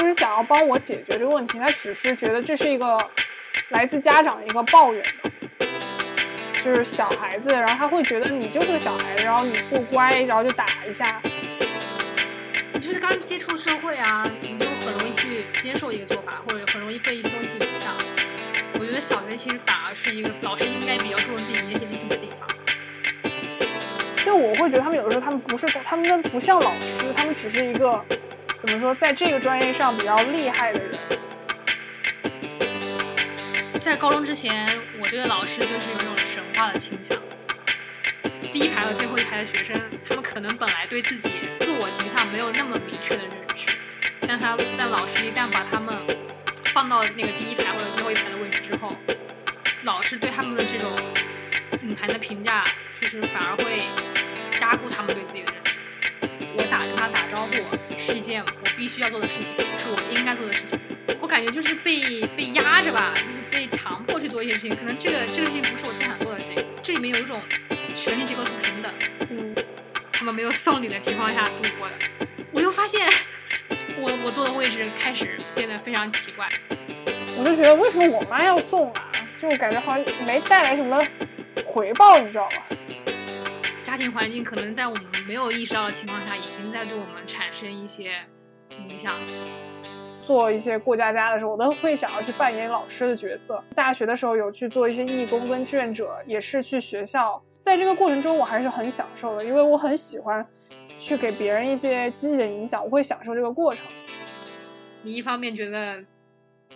不是想要帮我解决这个问题，他只是觉得这是一个来自家长的一个抱怨，就是小孩子，然后他会觉得你就是个小孩子，然后你不乖，然后就打一下。你就是刚接触社会啊，你就很容易去接受一个做法，或者很容易被一个东西影响。我觉得小学其实反而是一个老师应该比较注重自己理解力行的地方。就我会觉得他们有的时候他们不是他们不像老师，他们只是一个怎么说，在这个专业上比较厉害的人。在高中之前，我对老师就是有一种神话的倾向。第一排和最后一排的学生，他们可能本来对自己自我形象没有那么明确的认知，但他但老师一旦把他们放到那个第一排或者最后一排的位置之后，老师对他们的这种隐含的评价，就是反而会加固他们对自己的认知。我打跟他打招呼是一件我必须要做的事情，是我应该做的事情。我感觉就是被被压着吧，就是被强迫去做一些事情。可能这个这个事情不是我特想做的事情，这里面有一种。权力结构不平等，嗯，他们没有送礼的情况下度过的，我又发现我我坐的位置开始变得非常奇怪，我就觉得为什么我妈要送啊？就感觉好像没带来什么回报，你知道吧？家庭环境可能在我们没有意识到的情况下，已经在对我们产生一些影响。做一些过家家的时候，我都会想要去扮演老师的角色。大学的时候有去做一些义工跟志愿者，也是去学校。在这个过程中，我还是很享受的，因为我很喜欢去给别人一些积极的影响，我会享受这个过程。你一方面觉得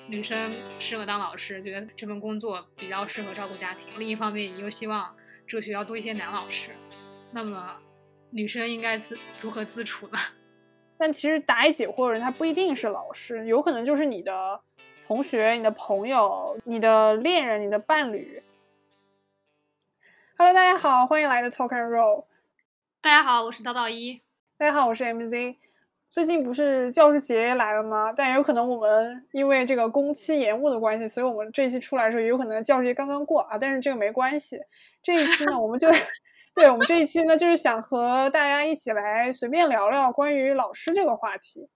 女生适合当老师，觉得这份工作比较适合照顾家庭；另一方面，你又希望这个学校多一些男老师。那么，女生应该自如何自处呢？但其实答疑解惑的人，他不一定是老师，有可能就是你的同学、你的朋友、你的恋人、你的伴侣。Hello，大家好，欢迎来到 Talk and Roll。大家好，我是叨叨一。大家好，我是 MZ。最近不是教师节来了吗？但也有可能我们因为这个工期延误的关系，所以我们这一期出来的时候，也有可能教师节刚刚过啊。但是这个没关系，这一期呢，我们就对我们这一期呢，就是想和大家一起来随便聊聊关于老师这个话题。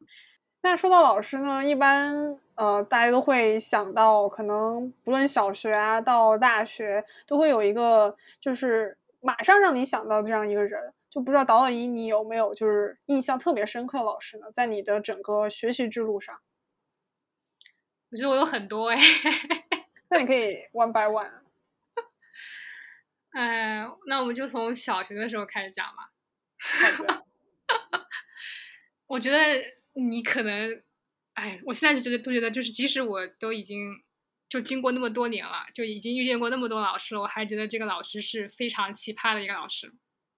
那说到老师呢，一般呃，大家都会想到，可能不论小学啊到大学，都会有一个就是马上让你想到这样一个人。就不知道导导一你有没有就是印象特别深刻的老师呢？在你的整个学习之路上，我觉得我有很多哎。那你可以 one by one。哎，那我们就从小学的时候开始讲吧。好的。我觉得。你可能，哎，我现在就觉得都觉得，就是即使我都已经就经过那么多年了，就已经遇见过那么多老师了，我还觉得这个老师是非常奇葩的一个老师。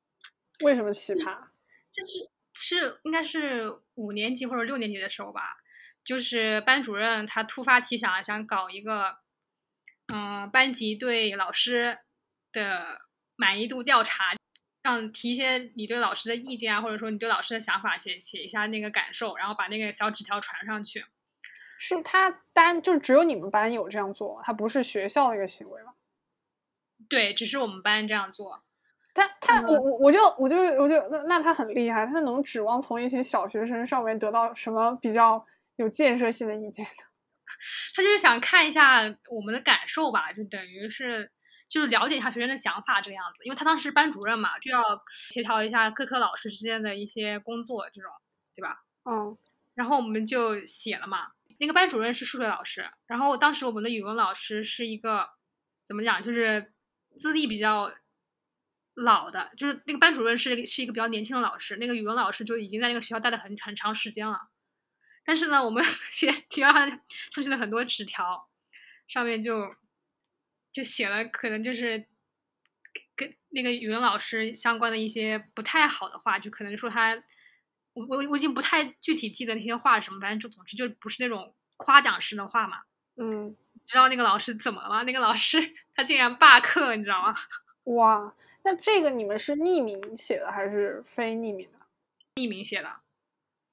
为什么奇葩？就是是应该是五年级或者六年级的时候吧，就是班主任他突发奇想，想搞一个，嗯，班级对老师的满意度调查。让提一些你对老师的意见啊，或者说你对老师的想法，写写一下那个感受，然后把那个小纸条传上去。是他单就只有你们班有这样做，他不是学校的一个行为吗？对，只是我们班这样做。他他我我我就我就我就那那他很厉害，他能指望从一群小学生上面得到什么比较有建设性的意见呢？他就是想看一下我们的感受吧，就等于是。就是了解一下学生的想法这个样子，因为他当时是班主任嘛，就要协调一下各科老师之间的一些工作，这种，对吧？嗯。然后我们就写了嘛。那个班主任是数学老师，然后当时我们的语文老师是一个怎么讲，就是资历比较老的，就是那个班主任是是一个比较年轻的老师，那个语文老师就已经在那个学校待了很很长时间了。但是呢，我们 写提交上去了很多纸条，上面就。就写了，可能就是跟那个语文老师相关的一些不太好的话，就可能说他，我我我已经不太具体记得那些话什么，反正就总之就不是那种夸奖式的话嘛。嗯，知道那个老师怎么了吗？那个老师他竟然罢课，你知道吗？哇，那这个你们是匿名写的还是非匿名的？匿名写的。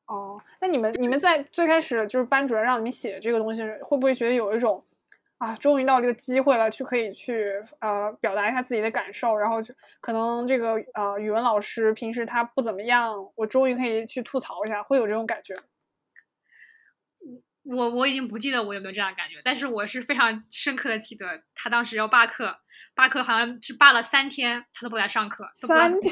哦，那你们你们在最开始就是班主任让你们写这个东西，会不会觉得有一种？啊，终于到这个机会了，去可以去呃表达一下自己的感受，然后就可能这个呃语文老师平时他不怎么样，我终于可以去吐槽一下，会有这种感觉。我我已经不记得我有没有这样的感觉，但是我是非常深刻的记得，他当时要罢课，罢课好像是罢了三天，他都不来上课，三天，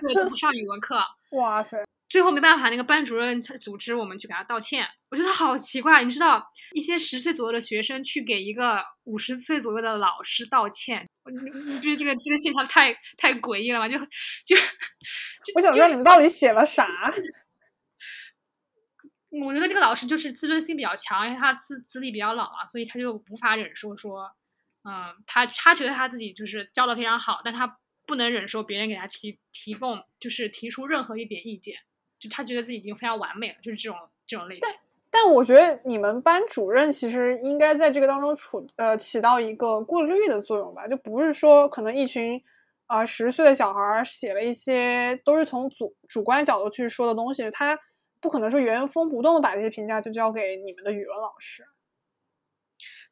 对，都不上语文课。哇塞！最后没办法，那个班主任组织我们去给他道歉。我觉得好奇怪，你知道，一些十岁左右的学生去给一个五十岁左右的老师道歉，你你觉得这个这个现象太太诡异了吧？就就，我想知道你们到底写了啥。我觉得这个老师就是自尊心比较强，因为他资资历比较老啊，所以他就无法忍受说，嗯，他他觉得他自己就是教的非常好，但他不能忍受别人给他提提供，就是提出任何一点意见。就他觉得自己已经非常完美了，就是这种这种类型。但但我觉得你们班主任其实应该在这个当中处呃起到一个过滤的作用吧，就不是说可能一群啊十岁的小孩写了一些都是从主主观角度去说的东西，他不可能说原封不动的把这些评价就交给你们的语文老师。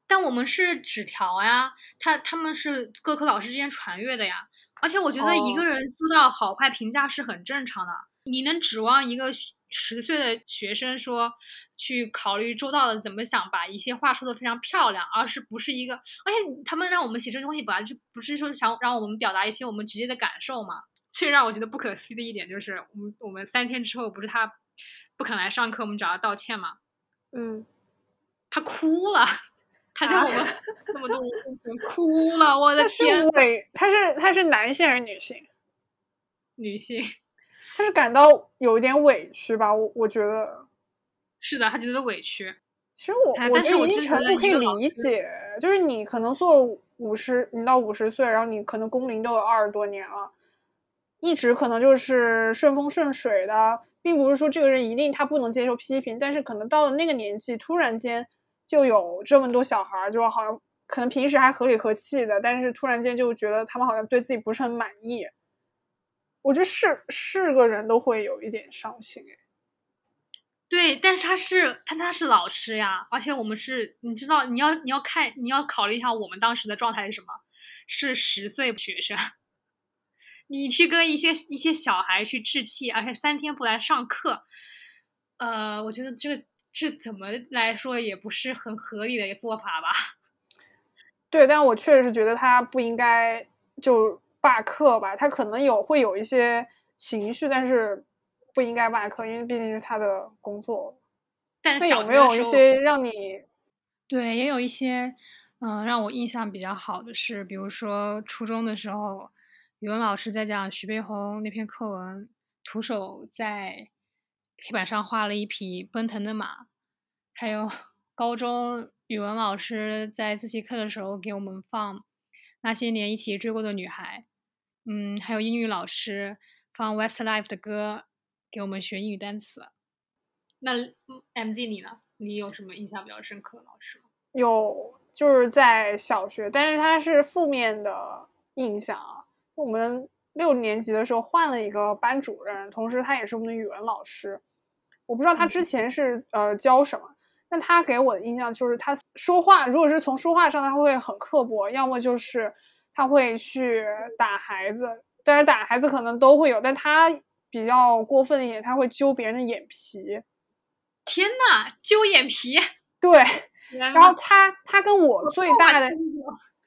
但我们是纸条呀，他他们是各科老师之间传阅的呀，而且我觉得一个人收到好坏评价是很正常的。你能指望一个十岁的学生说去考虑周到的怎么想，把一些话说的非常漂亮，而是不是一个？而且他们让我们写这东西本来就不是说想让我们表达一些我们直接的感受嘛。最让我觉得不可思议的一点就是，我们我们三天之后不是他不肯来上课，我们找他道歉嘛？嗯，他哭了，他在我们那么多人面前哭了，我的天！对，他是他是男性还是女性？女性。他是感到有一点委屈吧，我我觉得是的，他觉得委屈。其实我我觉得一定程度可以理解，就是你可能做五十，你到五十岁，然后你可能工龄都有二十多年了，一直可能就是顺风顺水的，并不是说这个人一定他不能接受批评，但是可能到了那个年纪，突然间就有这么多小孩儿，就好像可能平时还和里和气的，但是突然间就觉得他们好像对自己不是很满意。我觉得是是个人都会有一点伤心哎，对，但是他是他他是老师呀，而且我们是，你知道你要你要看你要考虑一下我们当时的状态是什么，是十岁学生，你去跟一些一些小孩去置气，而且三天不来上课，呃，我觉得这个这怎么来说也不是很合理的一个做法吧？对，但我确实是觉得他不应该就。罢课吧，他可能有会有一些情绪，但是不应该罢课，因为毕竟是他的工作。但有没有一些让你对，也有一些嗯让我印象比较好的是，比如说初中的时候，语文老师在讲徐悲鸿那篇课文，徒手在黑板上画了一匹奔腾的马。还有 高中语文老师在自习课的时候给我们放那些年一起追过的女孩。嗯，还有英语老师放 Westlife 的歌给我们学英语单词。那 M Z 你呢？你有什么印象比较深刻的老师吗？有，就是在小学，但是他是负面的印象啊。我们六年级的时候换了一个班主任，同时他也是我们的语文老师。我不知道他之前是呃教什么，但他给我的印象就是他说话，如果是从说话上，他会很刻薄，要么就是。他会去打孩子，但是打孩子可能都会有，但他比较过分一点，他会揪别人的眼皮。天呐，揪眼皮！对，然后他他跟我最大的，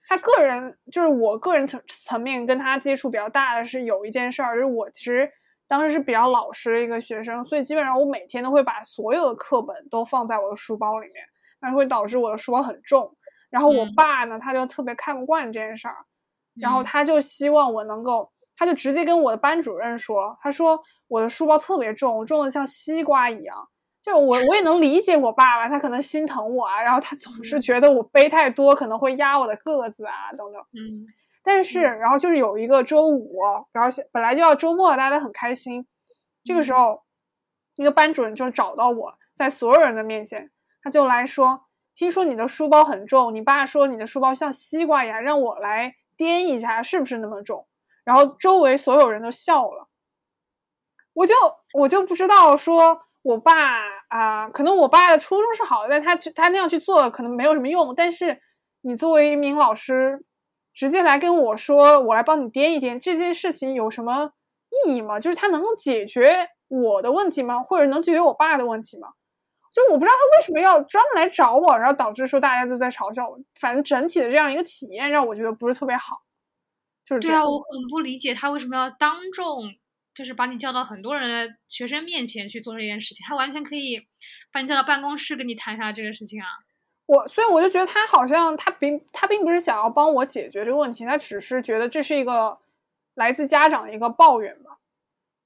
他个人就是我个人层层面跟他接触比较大的是有一件事儿，就是我其实当时是比较老实的一个学生，所以基本上我每天都会把所有的课本都放在我的书包里面，那会导致我的书包很重。然后我爸呢，他就特别看不惯这件事儿。然后他就希望我能够，他就直接跟我的班主任说，他说我的书包特别重，重的像西瓜一样。就我我也能理解我爸爸，他可能心疼我啊，然后他总是觉得我背太多可能会压我的个子啊，等等。嗯。但是，然后就是有一个周五，然后本来就要周末，大家都很开心。这个时候，一个班主任就找到我在所有人的面前，他就来说，听说你的书包很重，你爸说你的书包像西瓜一样，让我来。掂一下是不是那么重？然后周围所有人都笑了，我就我就不知道说我爸啊，可能我爸的初衷是好的，但他去他那样去做可能没有什么用。但是你作为一名老师，直接来跟我说，我来帮你掂一掂，这件事情有什么意义吗？就是他能解决我的问题吗？或者能解决我爸的问题吗？就我不知道他为什么要专门来找我，然后导致说大家都在嘲笑我。反正整体的这样一个体验让我觉得不是特别好。就是对啊，我很不理解他为什么要当众，就是把你叫到很多人的学生面前去做这件事情。他完全可以把你叫到办公室跟你谈一下这个事情啊。我所以我就觉得他好像他并他并不是想要帮我解决这个问题，他只是觉得这是一个来自家长的一个抱怨吧。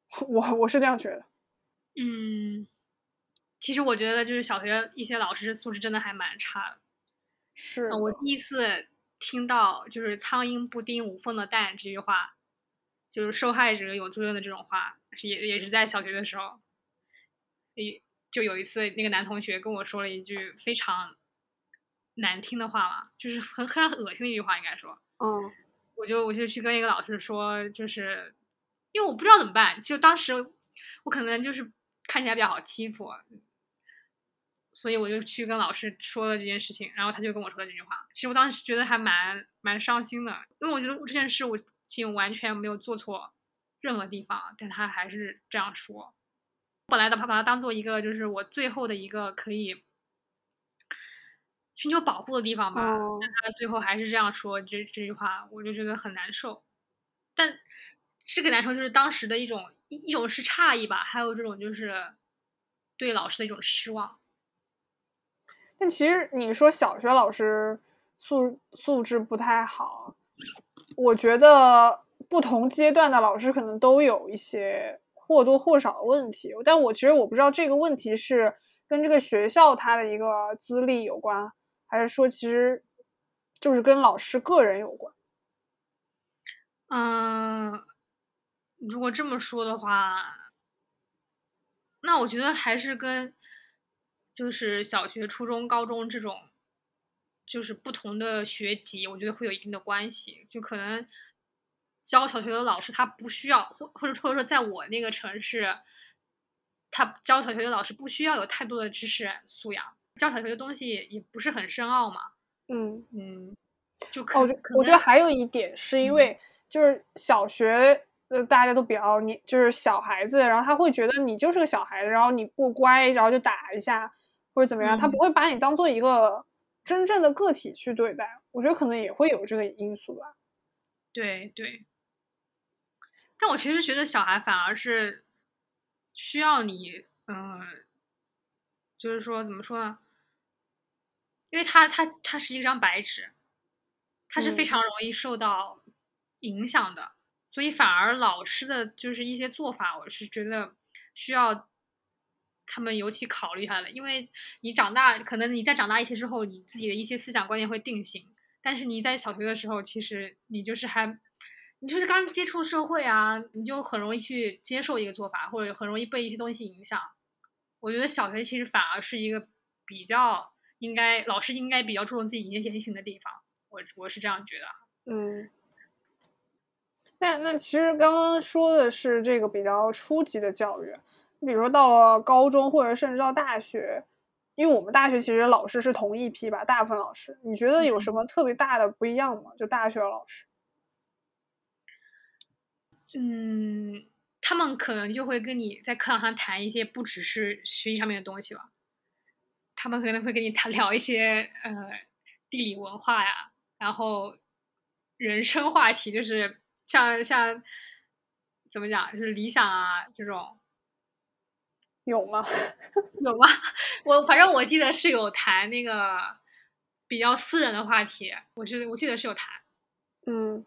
我我是这样觉得。嗯，其实我觉得就是小学一些老师素质真的还蛮差的。是我第一次。听到就是“苍蝇不叮无缝的蛋”这句话，就是受害者有责任的这种话，也也是在小学的时候，一就有一次那个男同学跟我说了一句非常难听的话嘛，就是很很恶心的一句话，应该说，嗯，我就我就去跟一个老师说，就是因为我不知道怎么办，就当时我可能就是看起来比较好欺负。所以我就去跟老师说了这件事情，然后他就跟我说了这句话。其实我当时觉得还蛮蛮伤心的，因为我觉得这件事我竟完全没有做错任何地方，但他还是这样说。本来的把把它当做一个就是我最后的一个可以寻求保护的地方吧，但他最后还是这样说这这句话，我就觉得很难受。但这个难受就是当时的一种一一种是诧异吧，还有这种就是对老师的一种失望。但其实你说小学老师素素质不太好，我觉得不同阶段的老师可能都有一些或多或少的问题。但我其实我不知道这个问题是跟这个学校他的一个资历有关，还是说其实就是跟老师个人有关。嗯，如果这么说的话，那我觉得还是跟。就是小学、初中、高中这种，就是不同的学籍，我觉得会有一定的关系。就可能教小学的老师他不需要，或或者或者说在我那个城市，他教小学的老师不需要有太多的知识素养，教小学的东西也不是很深奥嘛。嗯嗯，就哦，我觉得还有一点是因为就是小学。就大家都比较你就是小孩子，然后他会觉得你就是个小孩子，然后你不乖，然后就打一下。或者怎么样，他不会把你当做一个真正的个体去对待。我觉得可能也会有这个因素吧。对对。但我其实觉得小孩反而是需要你，嗯，就是说怎么说呢？因为他他他是一张白纸，他是非常容易受到影响的，所以反而老师的就是一些做法，我是觉得需要。他们尤其考虑他的，因为你长大，可能你在长大一些之后，你自己的一些思想观念会定型。但是你在小学的时候，其实你就是还，你就是刚接触社会啊，你就很容易去接受一个做法，或者很容易被一些东西影响。我觉得小学其实反而是一个比较应该老师应该比较注重自己言言行的地方。我我是这样觉得。嗯。那那其实刚刚说的是这个比较初级的教育。比如说到了高中，或者甚至到大学，因为我们大学其实老师是同一批吧，大部分老师，你觉得有什么特别大的不一样吗？就大学的老师，嗯，他们可能就会跟你在课堂上谈一些不只是学习上面的东西吧，他们可能会跟你谈 聊一些呃地理文化呀，然后人生话题，就是像像怎么讲，就是理想啊这种。有吗？有吗？我反正我记得是有谈那个比较私人的话题，我是我记得是有谈，嗯，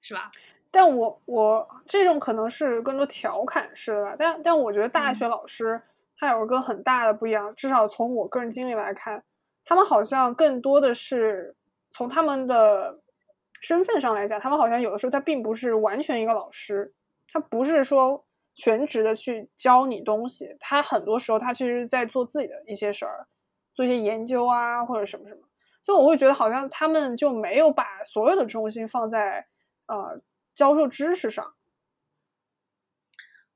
是吧？但我我这种可能是更多调侃式的吧，但但我觉得大学老师他有个很大的不一样，至少从我个人经历来看，他们好像更多的是从他们的身份上来讲，他们好像有的时候他并不是完全一个老师，他不是说。全职的去教你东西，他很多时候他其实在做自己的一些事儿，做一些研究啊或者什么什么，就我会觉得好像他们就没有把所有的重心放在呃教授知识上。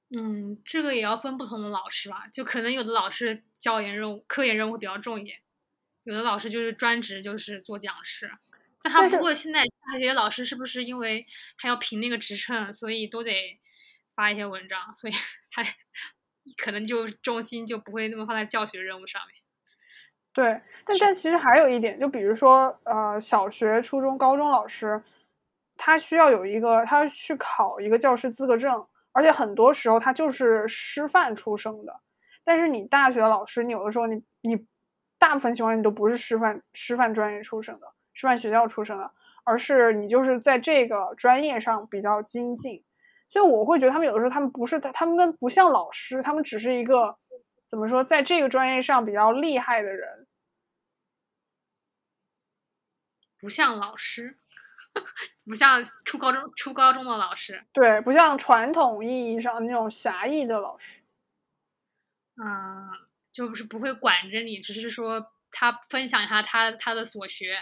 嗯，这个也要分不同的老师吧，就可能有的老师教研任务、科研任务会比较重一点，有的老师就是专职就是做讲师。但他不过现在大学老师是不是因为还要评那个职称，所以都得。发一些文章，所以 他可能就重心就不会那么放在教学任务上面。对，但但其实还有一点，就比如说呃，小学、初中、高中老师，他需要有一个，他去考一个教师资格证，而且很多时候他就是师范出生的。但是你大学的老师，你有的时候你你大部分情况你都不是师范师范专业出身的，师范学校出身的，而是你就是在这个专业上比较精进。所以我会觉得他们有的时候他们不是他他们不像老师，他们只是一个怎么说，在这个专业上比较厉害的人。不像老师，不像初高中初高中的老师，对，不像传统意义上那种狭义的老师。嗯，就是不会管着你，只是说他分享一下他他的所学，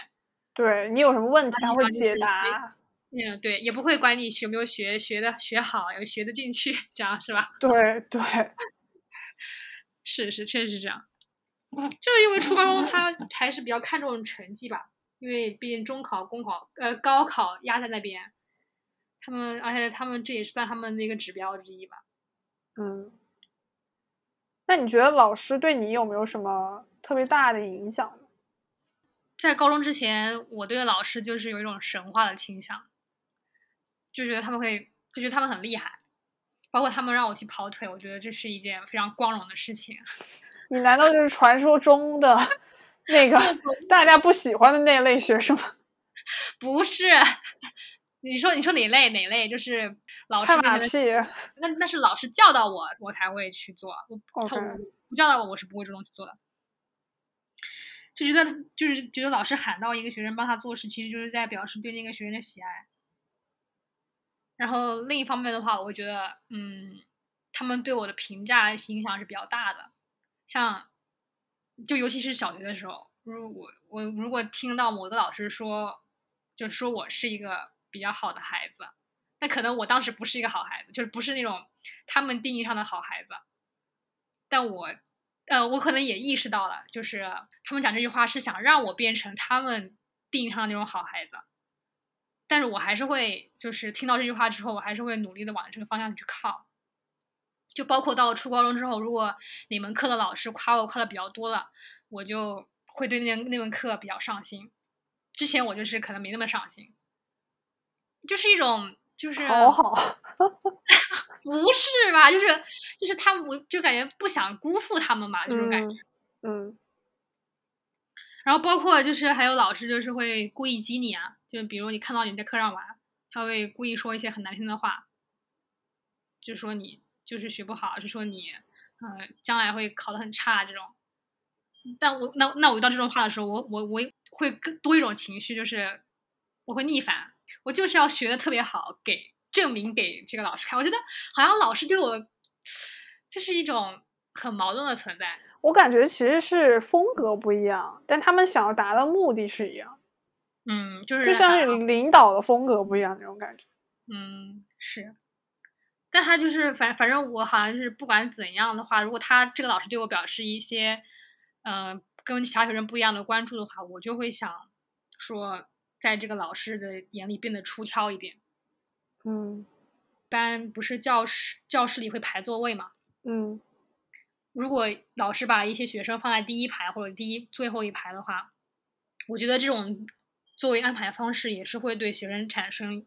对你有什么问题他会解答。嗯，对，也不会管你学没有学，学的学好，有学得进去，这样是吧？对 对，是是，确实是这样。就是因为初高中他 还是比较看重成绩吧，因为毕竟中考、公考、呃高考压在那边，他们而且他们这也是算他们的一个指标之一吧。嗯。那你觉得老师对你有没有什么特别大的影响？在高中之前，我对老师就是有一种神话的倾向，就觉得他们会，就觉得他们很厉害，包括他们让我去跑腿，我觉得这是一件非常光荣的事情。你难道就是传说中的 那个大家不喜欢的那类学生吗？不是，你说你说哪类哪类？就是老师那那是老师教导我，我才会去做。我他不教导我，我是不会主动去做的。就觉得就是觉得老师喊到一个学生帮他做事，其实就是在表示对那个学生的喜爱。然后另一方面的话，我觉得，嗯，他们对我的评价影响是比较大的。像，就尤其是小学的时候，如果我如果听到某个老师说，就是说我是一个比较好的孩子，那可能我当时不是一个好孩子，就是不是那种他们定义上的好孩子，但我。呃，我可能也意识到了，就是他们讲这句话是想让我变成他们定义上的那种好孩子，但是我还是会，就是听到这句话之后，我还是会努力的往这个方向去靠。就包括到初高中之后，如果哪门课的老师夸我夸的比较多了，我就会对那那门课比较上心。之前我就是可能没那么上心，就是一种就是好好。不是吧？就是就是他们，我就感觉不想辜负他们吧，这种感觉。嗯。然后包括就是还有老师，就是会故意激你啊，就比如你看到你在课上玩，他会故意说一些很难听的话，就说你就是学不好，就说你呃将来会考得很差这种。但我那那我遇到这种话的时候，我我我会更多一种情绪，就是我会逆反，我就是要学的特别好，给。证明给这个老师看，我觉得好像老师对我就是一种很矛盾的存在。我感觉其实是风格不一样，但他们想要达到目的是一样。嗯，就是就像是领导的风格不一样那种感觉。嗯，是。但他就是反反正我好像是不管怎样的话，如果他这个老师对我表示一些嗯跟其他学生不一样的关注的话，我就会想说，在这个老师的眼里变得出挑一点。嗯，班不是教室教室里会排座位嘛？嗯，如果老师把一些学生放在第一排或者第一最后一排的话，我觉得这种座位安排方式也是会对学生产生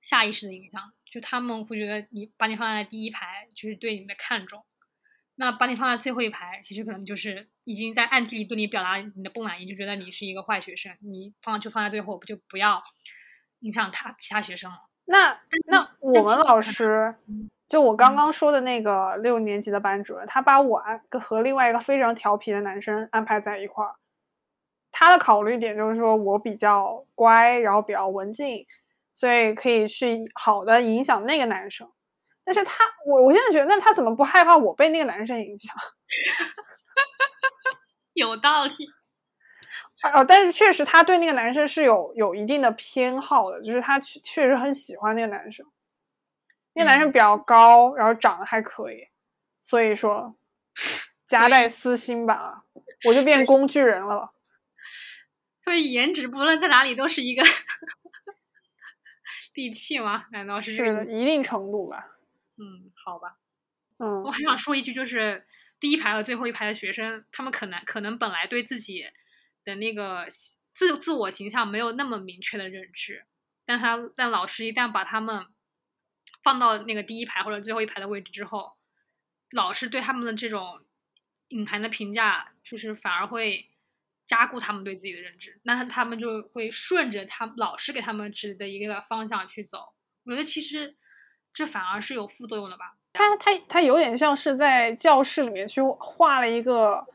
下意识的影响，就他们会觉得你把你放在第一排就是对你的看重，那把你放在最后一排，其实可能就是已经在暗地里对你表达你的不满意，就觉得你是一个坏学生，你放就放在最后，不就不要影响他其他学生了。那那我们老师，就我刚刚说的那个六年级的班主任，他把我安和另外一个非常调皮的男生安排在一块儿。他的考虑点就是说我比较乖，然后比较文静，所以可以去好的影响那个男生。但是他，我我现在觉得，那他怎么不害怕我被那个男生影响？有道理。哦，但是确实他对那个男生是有有一定的偏好的，就是他确确实很喜欢那个男生。那个男生比较高，然后长得还可以，所以说夹带私心吧，我就变工具人了。所以颜值不论在哪里都是一个 利器吗？难道是？是的，一定程度吧。嗯，好吧。嗯我还想说一句，就是第一排和最后一排的学生，他们可能可能本来对自己的那个自自我形象没有那么明确的认知，但他但老师一旦把他们放到那个第一排或者最后一排的位置之后，老师对他们的这种隐含的评价，就是反而会加固他们对自己的认知，那他们就会顺着他老师给他们指的一个方向去走。我觉得其实这反而是有副作用的吧。他他他有点像是在教室里面去画了一个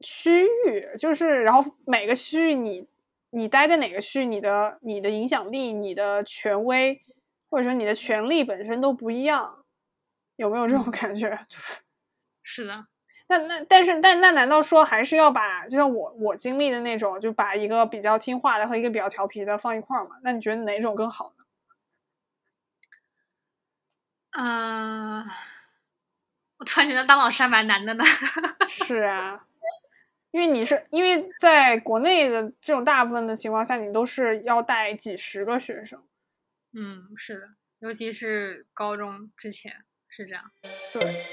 区域，就是然后每个区域你你待在哪个区域，你的你的影响力、你的权威或者说你的权利本身都不一样，有没有这种感觉？是的，那那但是但那难道说还是要把就像我我经历的那种，就把一个比较听话的和一个比较调皮的放一块儿吗？那你觉得哪种更好呢？嗯、我突然觉得当老师还蛮难的呢。是啊，因为你是因为在国内的这种大部分的情况下，你都是要带几十个学生。嗯，是的，尤其是高中之前是这样。对，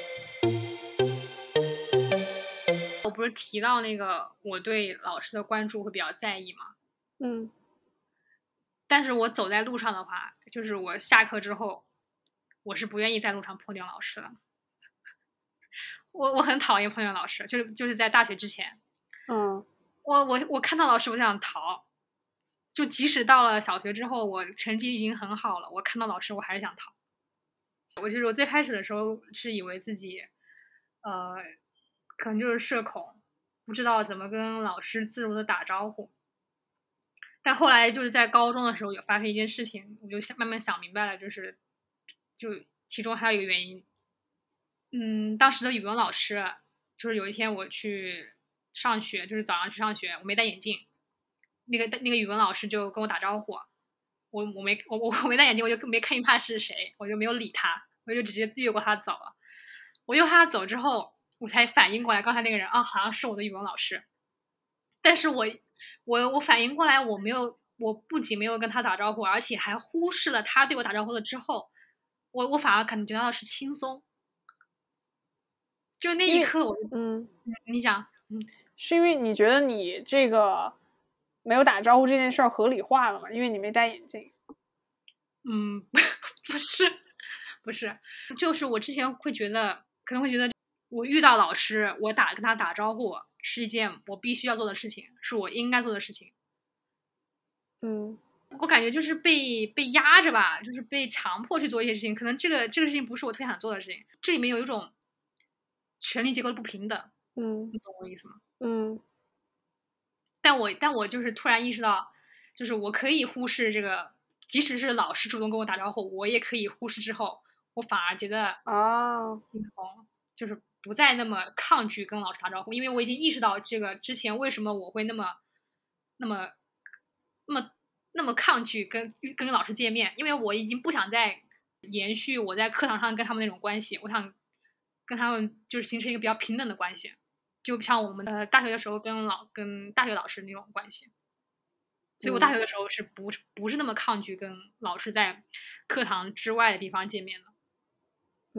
不是提到那个我对老师的关注会比较在意吗？嗯但是我走在路上的话，就是我下课之后，我是不愿意在路上碰见老师的。我我很讨厌碰见老师，就是就是在大学之前，嗯我我我看到老师我就想逃，就即使到了小学之后，我成绩已经很好了，我看到老师我还是想逃。我就是我最开始的时候是以为自己，呃，可能就是社恐，不知道怎么跟老师自如的打招呼。但后来就是在高中的时候有发生一件事情，我就想慢慢想明白了，就是就其中还有一个原因，嗯，当时的语文老师就是有一天我去上学，就是早上去上学，我没戴眼镜，那个那个语文老师就跟我打招呼，我我没我我我没戴眼镜，我就没看清他是谁，我就没有理他，我就直接越过他走了。我越过他走之后，我才反应过来，刚才那个人啊，好像是我的语文老师，但是我我我反应过来，我没有，我不仅没有跟他打招呼，而且还忽视了他对我打招呼了之后，我我反而感觉到的是轻松。就那一刻，我就嗯，你讲，嗯是因为你觉得你这个没有打招呼这件事儿合理化了吗？因为你没戴眼镜。嗯，不是，不是，就是我之前会觉得，可能会觉得，我遇到老师，我打跟他打招呼是一件我必须要做的事情，是我应该做的事情。嗯我感觉就是被被压着吧，就是被强迫去做一些事情。可能这个这个事情不是我特别想做的事情，这里面有一种权力结构的不平等，嗯你懂我意思吗？嗯但我但我就是突然意识到，就是我可以忽视这个，即使是老师主动跟我打招呼，我也可以忽视之后，我反而觉得啊，轻松，就是不再那么抗拒跟老师打招呼，因为我已经意识到这个之前为什么我会那么、那么、那么、那么抗拒跟跟老师见面，因为我已经不想再延续我在课堂上跟他们那种关系，我想跟他们就是形成一个比较平等的关系，就像我们的大学的时候跟老跟大学老师那种关系。所以我大学的时候是不是不是那么抗拒跟老师在课堂之外的地方见面的？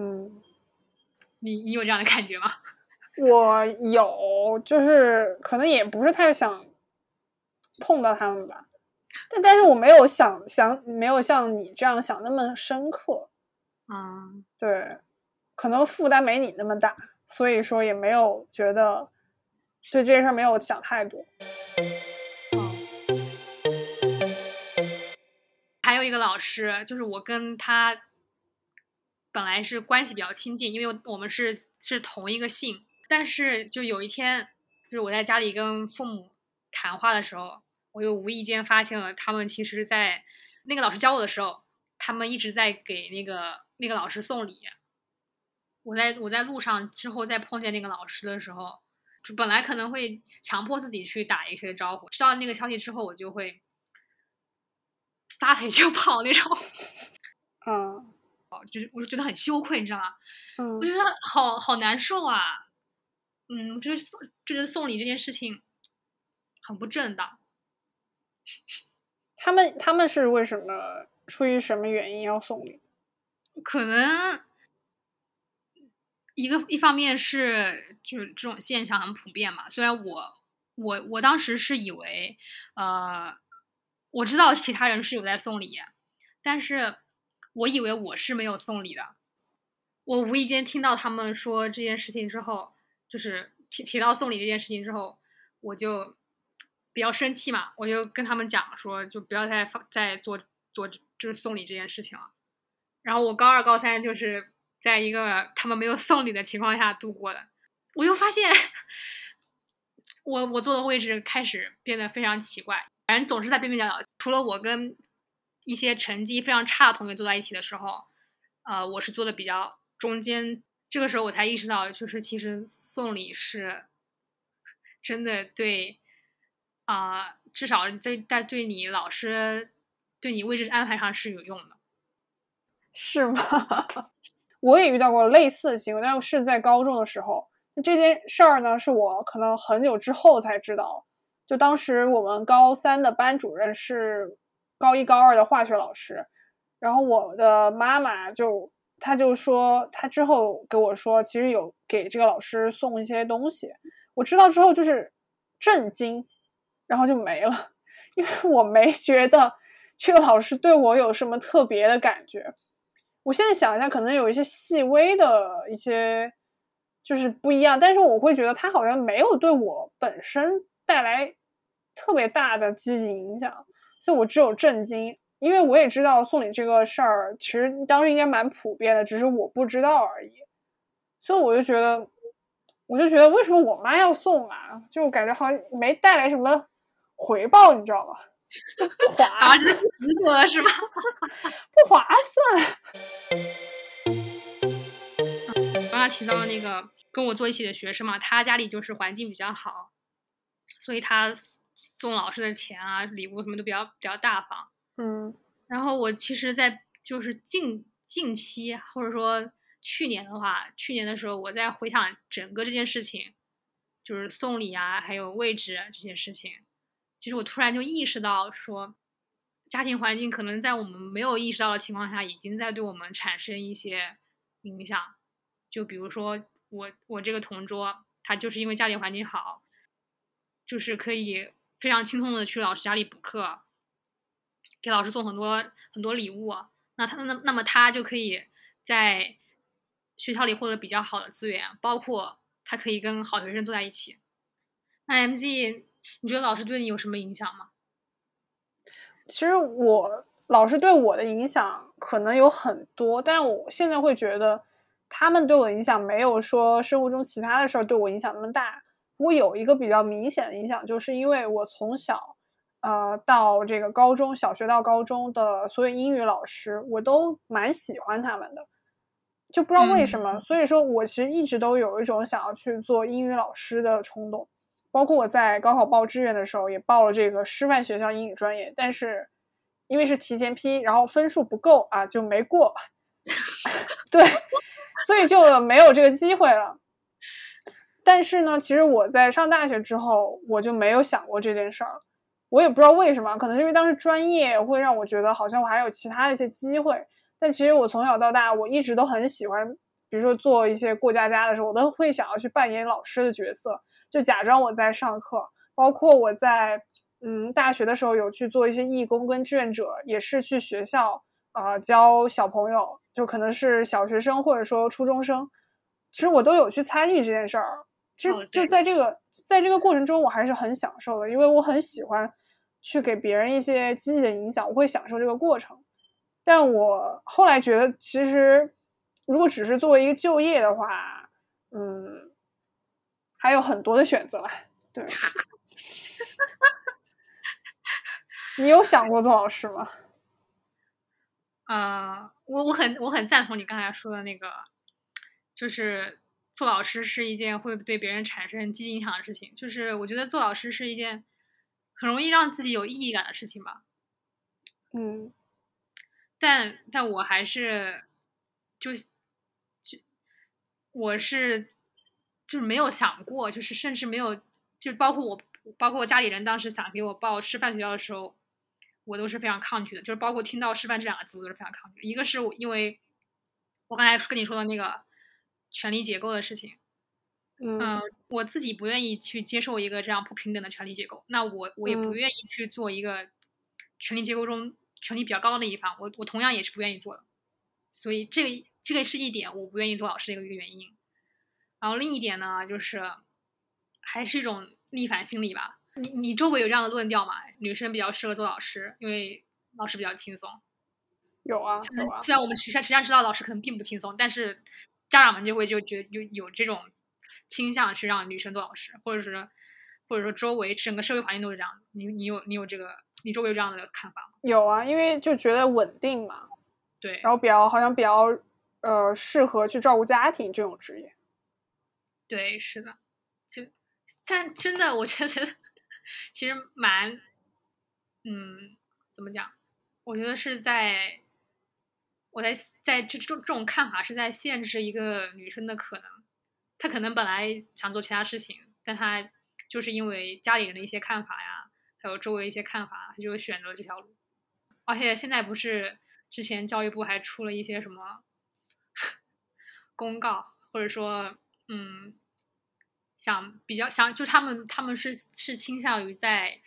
嗯，你你有这样的感觉吗？我有，就是可能也不是太想碰到他们吧，但但是我没有想想没有像你这样想那么深刻，嗯，对，可能负担没你那么大，所以说也没有觉得对这件事儿没有想太多。还有一个老师，就是我跟他本来是关系比较亲近，因为我们是是同一个姓，但是就有一天，就是我在家里跟父母谈话的时候，我又无意间发现了他们其实在那个老师教我的时候，他们一直在给那个那个老师送礼。我在我在路上之后再碰见那个老师的时候，就本来可能会强迫自己去打一些招呼，知道那个消息之后，我就会撒腿就跑那种，嗯。就是我就觉得很羞愧，你知道吗？嗯我觉得好好难受啊。嗯，我觉得送觉得送礼这件事情很不正当。他们他们是为什么出于什么原因要送礼？可能一个一方面是就是这种现象很普遍嘛，虽然我我我当时是以为，呃，我知道其他人是有在送礼，但是我以为我是没有送礼的。我无意间听到他们说这件事情之后，就是提提到送礼这件事情之后，我就比较生气嘛，我就跟他们讲说，就不要再放再做做就是送礼这件事情了。然后我高二高三就是在一个他们没有送礼的情况下度过的，我又发现我我坐的位置开始变得非常奇怪，反正总是在边边角角，除了我跟一些成绩非常差的同学坐在一起的时候，呃，我是坐的比较中间。这个时候我才意识到，就是其实送礼是真的对啊、至少在在对你老师对你位置安排上是有用的。是吗？我也遇到过类似的行为，但是在高中的时候。这件事儿呢，是我可能很久之后才知道。就当时我们高三的班主任是高一高二的化学老师，然后我的妈妈就她就说，她之后给我说，其实有给这个老师送一些东西。我知道之后就是震惊，然后就没了，因为我没觉得这个老师对我有什么特别的感觉。我现在想一下，可能有一些细微的一些就是不一样，但是我会觉得他好像没有对我本身带来特别大的积极影响，所以我只有震惊。因为我也知道送礼这个事儿，其实当时应该蛮普遍的，只是我不知道而已。所以我就觉得，我就觉得为什么我妈要送啊？就感觉好像没带来什么回报，你知道吗？不划啊，算？不划算。刚刚提到那个跟我坐一起的学生嘛，他家里就是环境比较好，所以他送老师的钱啊、礼物什么都比较比较大方。嗯然后我其实，在就是近近期或者说去年的话，去年的时候，我在回想整个这件事情，就是送礼啊，还有位置啊这些事情，其实我突然就意识到说，家庭环境可能在我们没有意识到的情况下，已经在对我们产生一些影响。就比如说我我这个同桌，他就是因为家庭环境好，就是可以非常轻松的去老师家里补课，给老师送很多很多礼物。那他那那么他就可以在学校里获得比较好的资源，包括他可以跟好学生坐在一起。那 MG，你觉得老师对你有什么影响吗？其实我老师对我的影响可能有很多，但我现在会觉得他们对我的影响没有说生活中其他的事儿对我影响那么大。不过有一个比较明显的影响，就是因为我从小，呃，到这个高中小学到高中的所有英语老师，我都蛮喜欢他们的，就不知道为什么。嗯所以说我其实一直都有一种想要去做英语老师的冲动。包括我在高考报志愿的时候，也报了这个师范学校英语专业，但是因为是提前批，然后分数不够啊，就没过。对，所以就没有这个机会了。但是呢，其实我在上大学之后，我就没有想过这件事儿。我也不知道为什么，可能是因为当时专业会让我觉得好像我还有其他的一些机会。但其实我从小到大，我一直都很喜欢，比如说做一些过家家的时候，我都会想要去扮演老师的角色，就假装我在上课。包括我在嗯大学的时候有去做一些义工跟志愿者，也是去学校啊、教小朋友，就可能是小学生或者说初中生，其实我都有去参与这件事儿。其实哦就在这个在这个过程中，我还是很享受的，因为我很喜欢去给别人一些积极的影响，我会享受这个过程。但我后来觉得，其实如果只是作为一个就业的话，嗯，还有很多的选择啦。对，你有想过做老师吗？呃，我我很我很赞同你刚才说的那个，就是做老师是一件会对别人产生积极影响的事情。就是我觉得做老师是一件很容易让自己有意义感的事情吧。嗯但但我还是就就我是就是没有想过，就是甚至没有，就包括我包括我家里人当时想给我报师范学校的时候，我都是非常抗拒的，就是包括听到师范这两个字，我都是非常抗拒的。一个是我因为我刚才跟你说的那个权力结构的事情。嗯嗯，我自己不愿意去接受一个这样不平等的权力结构，那我我也不嗯愿意去做一个权力结构中权力比较高的一方，我我同样也是不愿意做的。所以这个这个是一点我不愿意做老师的一个原因。然后另一点呢，就是还是一种逆反心理吧。你你周围有这样的论调吗？女生比较适合做老师，因为老师比较轻松。有啊有啊，虽然我们实际上实际上知道老师可能并不轻松，但是家长们就会就觉得有有这种倾向去让女生做老师，或者是或者说周围整个社会环境都是这样的。你你有你有这个你周围有这样的看法吗？有啊，因为就觉得稳定嘛，对，然后比较好像比较呃适合去照顾家庭这种职业。对，是的，就但真的我觉得其实蛮嗯怎么讲？我觉得是在我在在这这这种看法是在限制一个女生的可能。她可能本来想做其他事情，但她就是因为家里人的一些看法呀，还有周围一些看法，她就选择了这条路。而且现在不是之前教育部还出了一些什么 公告，或者说嗯，想比较想就他们他们是是倾向于在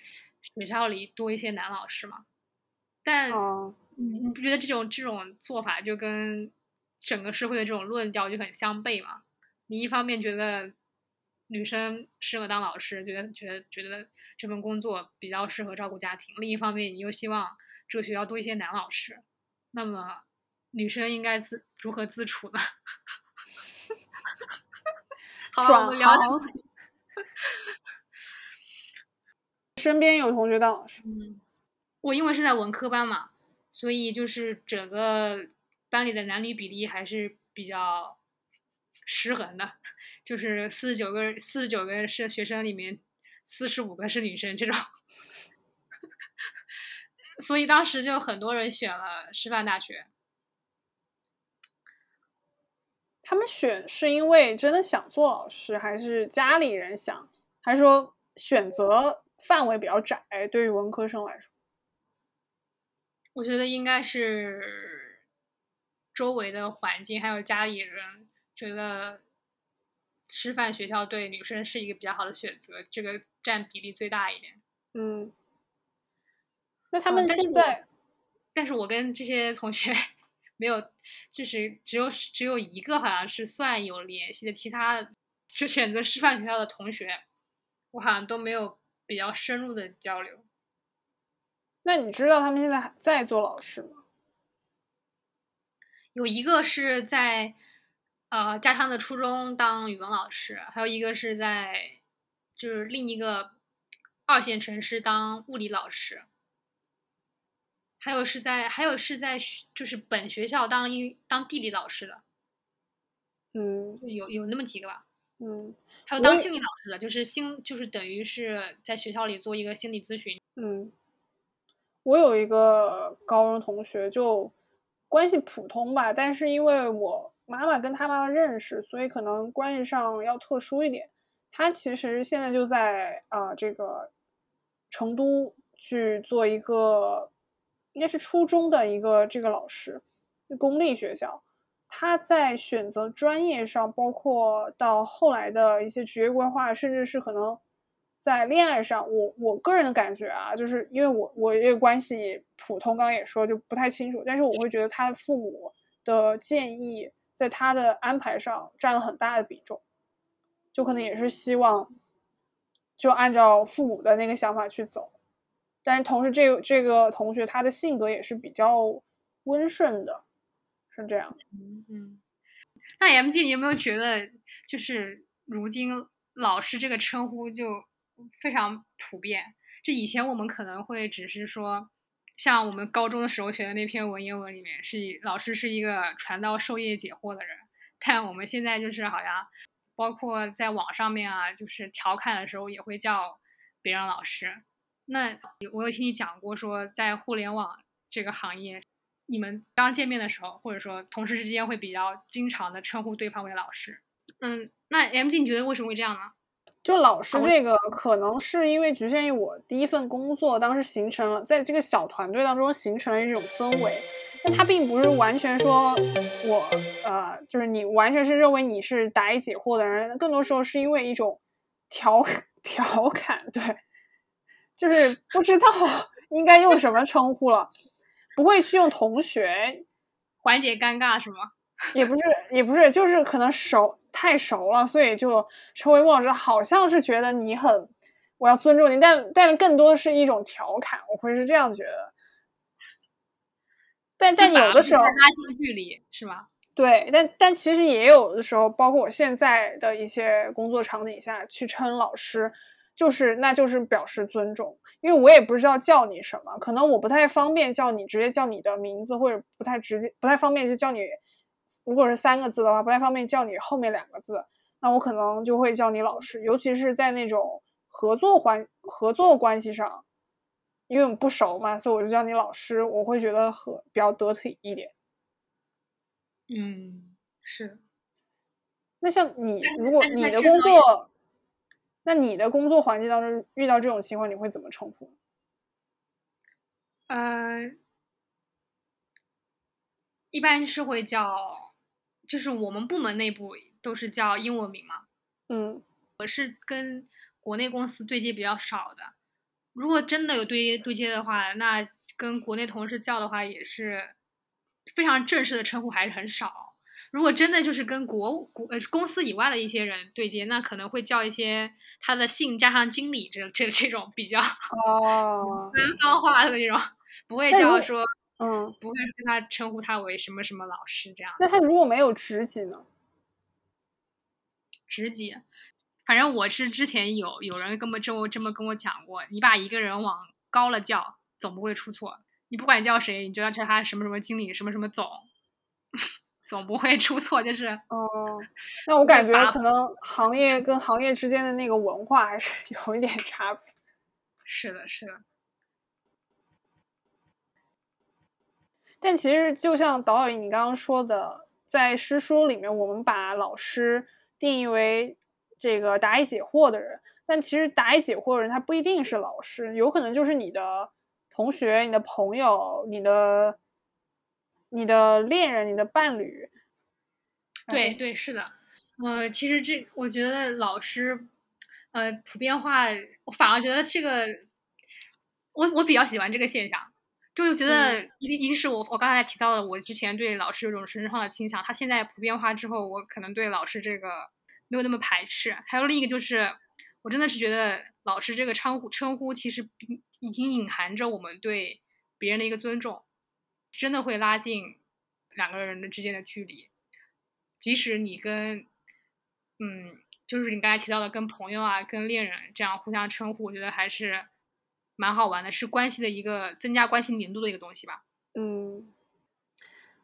学校里多一些男老师嘛，但，你你不觉得这种这种做法就跟整个社会的这种论调就很相悖吗？你一方面觉得女生适合当老师，觉得觉得觉得这份工作比较适合照顾家庭，另一方面你又希望这个学校多一些男老师，那么女生应该自如何自处呢？好吧，我转们聊聊行。身边有同学当老师，嗯，我因为是在文科班嘛，所以就是整个班里的男女比例还是比较失衡的，就是四十九个四十九个是学生里面，四十五个是女生这种，所以当时就很多人选了师范大学。他们选是因为真的想做老师，还是家里人想，还是说选择范围比较窄？对于文科生来说，我觉得应该是周围的环境还有家里人觉得师范学校对女生是一个比较好的选择，这个占比例最大一点。嗯，那他们现在，但是我跟这些同学 没有，就是只有只有一个好像是算有联系的，其他的就选择师范学校的同学，我好像都没有比较深入的交流。那你知道他们现在还在做老师吗？有一个是在呃家乡的初中当语文老师，还有一个是在就是另一个二线城市当物理老师，还有是在还有是在就是本学校当英当地理老师的，嗯有有那么几个吧。嗯还有当心理老师的，就是心就是等于是在学校里做一个心理咨询。嗯，我有一个高中同学，就关系普通吧，但是因为我妈妈跟他妈妈认识，所以可能关系上要特殊一点。他其实现在就在啊、这个成都去做一个，应该是初中的一个这个老师，公立学校。他在选择专业上，包括到后来的一些职业规划，甚至是可能在恋爱上，我我个人的感觉啊，就是因为我我也关系普通，刚刚也说就不太清楚，但是我会觉得他父母的建议在他的安排上占了很大的比重，就可能也是希望就按照父母的那个想法去走，但同时这个这个同学他的性格也是比较温顺的，是这样。嗯嗯。那 MG，你有没有觉得，就是如今老师这个称呼就非常普遍？就以前我们可能会只是说，像我们高中的时候学的那篇文言文里面，是老师是一个传道授业解惑的人，但我们现在就是好像，包括在网上面啊，就是调侃的时候也会叫别人老师。那我有听你讲过，说在互联网这个行业，你们刚见面的时候，或者说同事之间会比较经常的称呼对方为老师。嗯，那 MG 你觉得为什么会这样呢？就老师这个，可能是因为局限于我第一份工作，当时形成了在这个小团队当中形成了一种氛围，那他并不是完全说我呃，就是你完全是认为你是答疑解惑的人，更多时候是因为一种调 调侃，对，就是不知道 应该用什么称呼了，不会去用同学，缓解尴尬是吗？也不是，也不是，就是可能熟太熟了，所以就称为莫老师，好像是觉得你很，我要尊重你，但但更多的是一种调侃，我会是这样觉得。但但有的时候拉近距离是吗？对，但但其实也有的时候，包括我现在的一些工作场景下去称老师，就是那就是表示尊重，因为我也不知道叫你什么，可能我不太方便叫你直接叫你的名字，或者不太直接不太方便就叫你。如果是三个字的话，不太方便叫你后面两个字，那我可能就会叫你老师，尤其是在那种合作环合作关系上，因为我们不熟嘛，所以我就叫你老师，我会觉得和比较得体一点。嗯，是。那像你，如果你的工作，那你的工作环境当中遇到这种情况，你会怎么称呼？呃，一般是会叫。就是我们部门内部都是叫英文名嘛，嗯，我是跟国内公司对接比较少的。如果真的有对接对接的话，那跟国内同事叫的话也是非常正式的称呼，还是很少。如果真的就是跟国国呃公司以外的一些人对接，那可能会叫一些他的姓加上经理这这这种比较哦 官方话的那种，不会叫说。嗯，不会跟他称呼他为什么什么老师这样。那他如果没有职级呢？职级，反正我是之前有有人跟我这么这么跟我讲过，你把一个人往高了叫，总不会出错。你不管叫谁，你就要叫他什么什么经理，什么什么总，总不会出错。就是哦，那我感觉可能行业跟行业之间的那个文化还是 有一点差别。是的，是的。但其实就像导演你刚刚说的，在诗书里面，我们把老师定义为这个答疑解惑的人。但其实答疑解惑的人，他不一定是老师，有可能就是你的同学、你的朋友、你的、你的恋人、你的伴侣。对对，是的。呃，其实这我觉得老师，呃，普遍化，我反而觉得这个，我我比较喜欢这个现象。就觉得一一是我我刚才提到的，我之前对老师有种神圣化的倾向，他现在普遍化之后，我可能对老师这个没有那么排斥。还有另一个就是，我真的是觉得老师这个称呼称呼其实已经隐含着我们对别人的一个尊重，真的会拉近两个人的之间的距离。即使你跟嗯，就是你刚才提到的跟朋友啊、跟恋人这样互相称呼，我觉得还是。蛮好玩的，是关系的一个增加关系粘度的一个东西吧。嗯，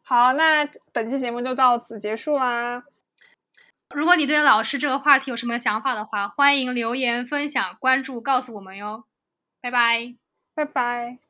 好，那本期节目就到此结束啦。如果你对老师这个话题有什么想法的话，欢迎留言分享、关注，告诉我们哟。拜拜，拜拜。